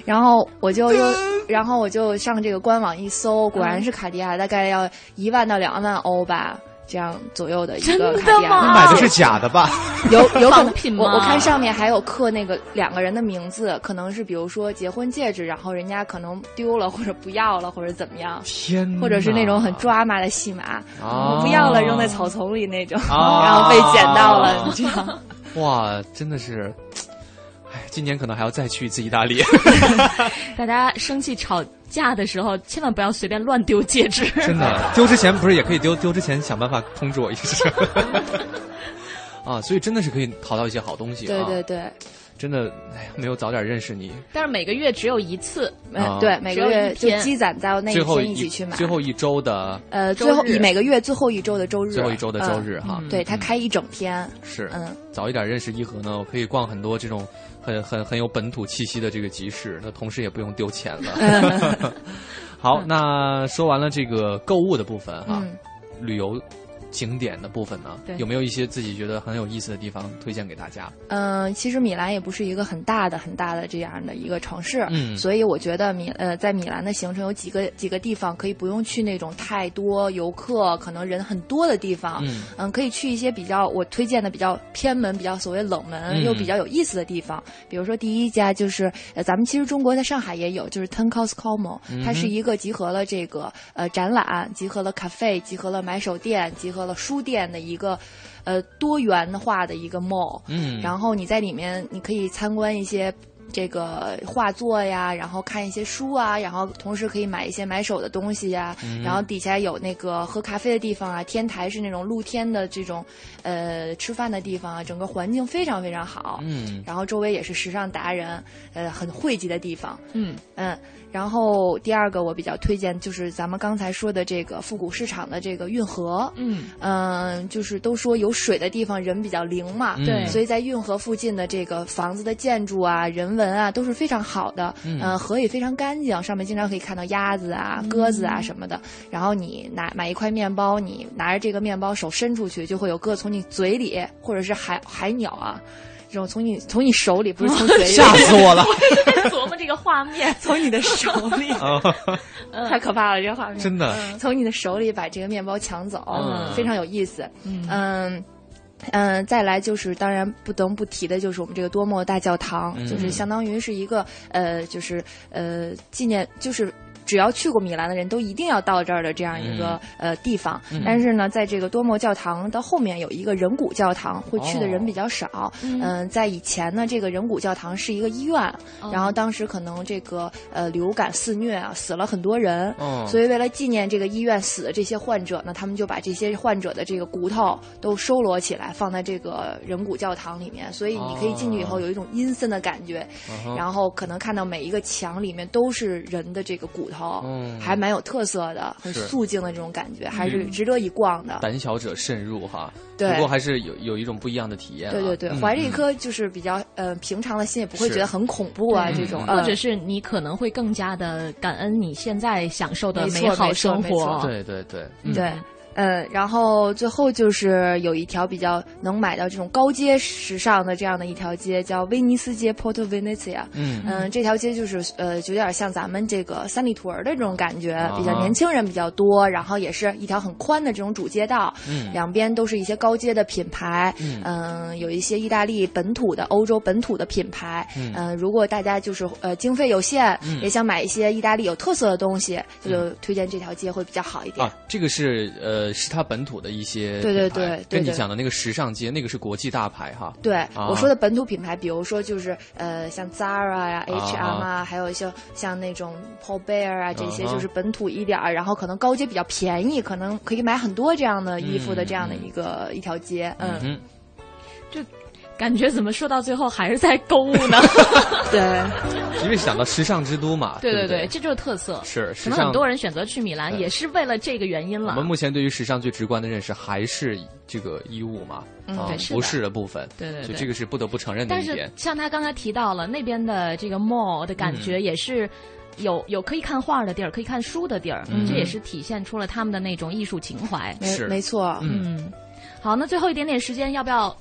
然后我就又，然后我就上这个官网一搜，果然是卡地亚，大概要一万到两万欧吧。这样左右的一个卡地亚，你买的是假的吧？有 有可能品我我看上面还有刻那个两个人的名字，可能是比如说结婚戒指，然后人家可能丢了或者不要了或者怎么样，天，或者是那种很抓马的戏码，哦、不要了扔在草丛里那种，哦、然后被捡到了，这样。哇，真的是。哎，今年可能还要再去一次意大利。大家生气吵架的时候，千万不要随便乱丢戒指。真的，丢之前不是也可以丢？丢之前想办法通知我一声。啊，所以真的是可以淘到一些好东西、啊。对对对，真的，哎呀，没有早点认识你。但是每个月只有一次，嗯，对，每个月就积攒到那一天一起去买。最后一周的，呃，最后每个月最后一周的周日，最后一周的周日哈，嗯、对他开一整天。是，嗯，早一点认识一和呢，我可以逛很多这种。很很很有本土气息的这个集市，那同时也不用丢钱了。好，那说完了这个购物的部分哈，嗯、旅游景点的部分呢，有没有一些自己觉得很有意思的地方推荐给大家？嗯、呃，其实米兰也不是一个很大的很大的这样的一个城市，嗯，所以我觉得米呃在米兰的行程有几个几个地方可以不用去那种太多游客可能人很多的地方，嗯。嗯，可以去一些比较我推荐的比较偏门、比较所谓冷门、嗯、又比较有意思的地方。比如说第一家就是呃咱们其实中国在上海也有，就是 Ten Coscomo，、嗯、它是一个集合了这个呃展览，集合了咖啡，集合了买手店，集合了书店的。一个，呃，多元化的一个 mall，嗯，然后你在里面，你可以参观一些这个画作呀，然后看一些书啊，然后同时可以买一些买手的东西呀，嗯然后底下有那个喝咖啡的地方啊，天台是那种露天的这种呃吃饭的地方啊，整个环境非常非常好。嗯然后周围也是时尚达人，呃，很汇集的地方。嗯嗯，然后第二个我比较推荐就是咱们刚才说的这个复古市场的这个运河。嗯嗯，就是都说有水的地方人比较灵嘛，嗯对所以在运河附近的这个房子的建筑啊、人文啊都是非常好的。嗯呃河也非常干净，上面经常可以看到鸭子啊、鸽子啊什么的。然后你拿买一块面包，你拿着这个面包手伸出去，就会有鸽从你嘴里或者是海海鸟啊。这种从你从你手里不是从 嘴里，吓死我了！我在琢磨这个画面，从你的手里，嗯太可怕了，这个画面真的嗯从你的手里把这个面包抢走，嗯非常有意思。嗯嗯。嗯，再来就是，当然不得不提的就是我们这个多莫大教堂，嗯就是相当于是一个呃，就是呃纪念，就是只要去过米兰的人都一定要到这儿的这样一个、呃地方。嗯。但是呢，在这个多莫教堂的后面有一个人骨教堂，会去的人比较少。嗯、在以前呢，这个人骨教堂是一个医院，哦。然后当时可能这个呃流感肆虐啊，死了很多人，哦。所以为了纪念这个医院死的这些患者呢，他们就把这些患者的这个骨头都收罗起来，放在这个人骨教堂里面。所以你可以进去以后有一种阴森的感觉，然后可能看到每一个墙里面都是人的这个骨头，嗯还蛮有特色的，很是肃静的这种感觉，还是嗯值得一逛的。胆小者慎入哈。对不过还是有有一种不一样的体验啊。对对对，嗯怀着一嗯颗就是比较呃平常的心，也不会觉得很恐怖啊嗯这种，或者是你可能会更加的感恩你现在享受的美好没错生没错活。对对对，嗯对。呃，然后最后就是有一条比较能买到这种高阶时尚的这样的一条街，叫威尼斯街 （Porto Venezia）。嗯。嗯，这条街就是呃，有点像咱们这个三里屯儿的这种感觉，啊。比较年轻人比较多，然后也是一条很宽的这种主街道，嗯。两边都是一些高阶的品牌，嗯。嗯、有一些意大利本土的、欧洲本土的品牌，嗯。呃如果大家就是呃经费有限，嗯。也想买一些意大利有特色的东西，就推荐这条街会比较好一点。啊，这个是呃是它本土的一些对对对对对跟你讲的那个时尚街那个是国际大牌哈。对、啊。我说的本土品牌，比如说就是呃，像 Zara 呀、H&M 啊，啊还有一些像那种 Paul Bear 啊，这些就是本土一点儿，然后可能高阶比较便宜，可能可以买很多这样的衣服的嗯这样的一个、一条街。嗯，嗯感觉怎么说到最后还是在购物呢？对，因为想到时尚之都嘛，对对不对，这就是特色。是时尚可能很多人选择去米兰也是为了这个原因了我们。目前对于时尚最直观的认识还是这个衣物嘛，啊服饰的部分，对对对所以这个是不得不承认的但是。像他刚才提到了那边的这个 mall 的感觉，也是有有可以看画的地儿，可以看书的地儿，嗯这也是体现出了他们的那种艺术情怀。没是没错。嗯，好，那最后一点点时间，要不要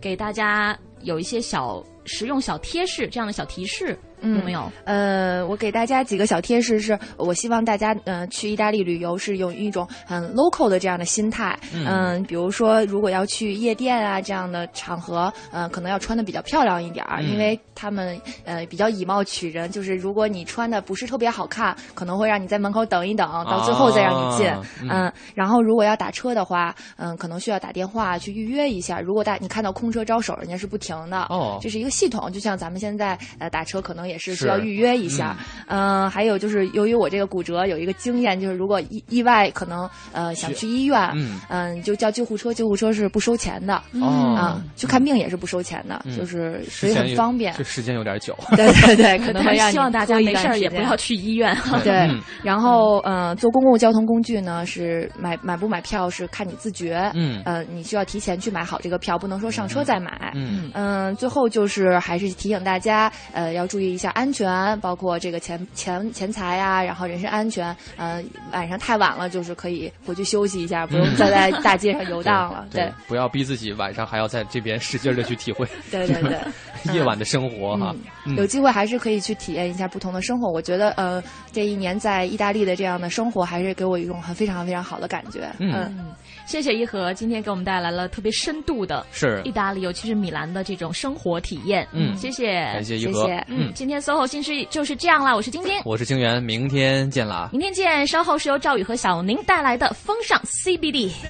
给大家有一些小实用小贴士这样的小提示？有没有？呃，我给大家几个小贴士是，我希望大家呃去意大利旅游是用一种很 local 的这样的心态，嗯、比如说如果要去夜店啊这样的场合，呃，可能要穿的比较漂亮一点儿，嗯因为他们呃比较以貌取人，就是如果你穿的不是特别好看，可能会让你在门口等一等，到最后再让你进，啊嗯嗯，然后如果要打车的话，嗯，可能需要打电话去预约一下，如果大你看到空车招手，人家是不停的，哦这是一个系统，就像咱们现在呃打车可能也是是需要预约一下。嗯、还有就是由于我这个骨折有一个经验，就是如果意意外可能呃想去医院，嗯。嗯、就叫救护车，救护车是不收钱的。哦。啊，去看病也是不收钱的，嗯。就是所以很方便。这。时间有点久。对对对，可能会让希望大家没事也不要去医院。对。嗯，然后呃，坐公共交通工具呢是买买不买票是看你自觉，嗯。呃，你需要提前去买好这个票，不能说上车再买。嗯。嗯，最后就是还是提醒大家，呃，要注意一下安全，包括这个钱钱钱财啊，然后人身安全。呃，晚上太晚了，就是可以回去休息一下，不用再在大街上游荡了。对对，不要逼自己晚上还要在这边使劲的去体会 对对对 夜晚的生活哈。嗯有机会还是可以去体验一下不同的生活。我觉得，呃，这一年在意大利的这样的生活，还是给我一种很非常非常好的感觉。嗯嗯，谢谢一和今天给我们带来了特别深度的是意大利，尤其是米兰的这种生活体验。嗯谢谢，感谢一和谢谢嗯，今天 SOHO 新势力就是这样啦，我是晶晶，我是清源，明天见啦。明天见。稍后是由赵宇和小宁带来的风尚 CBD。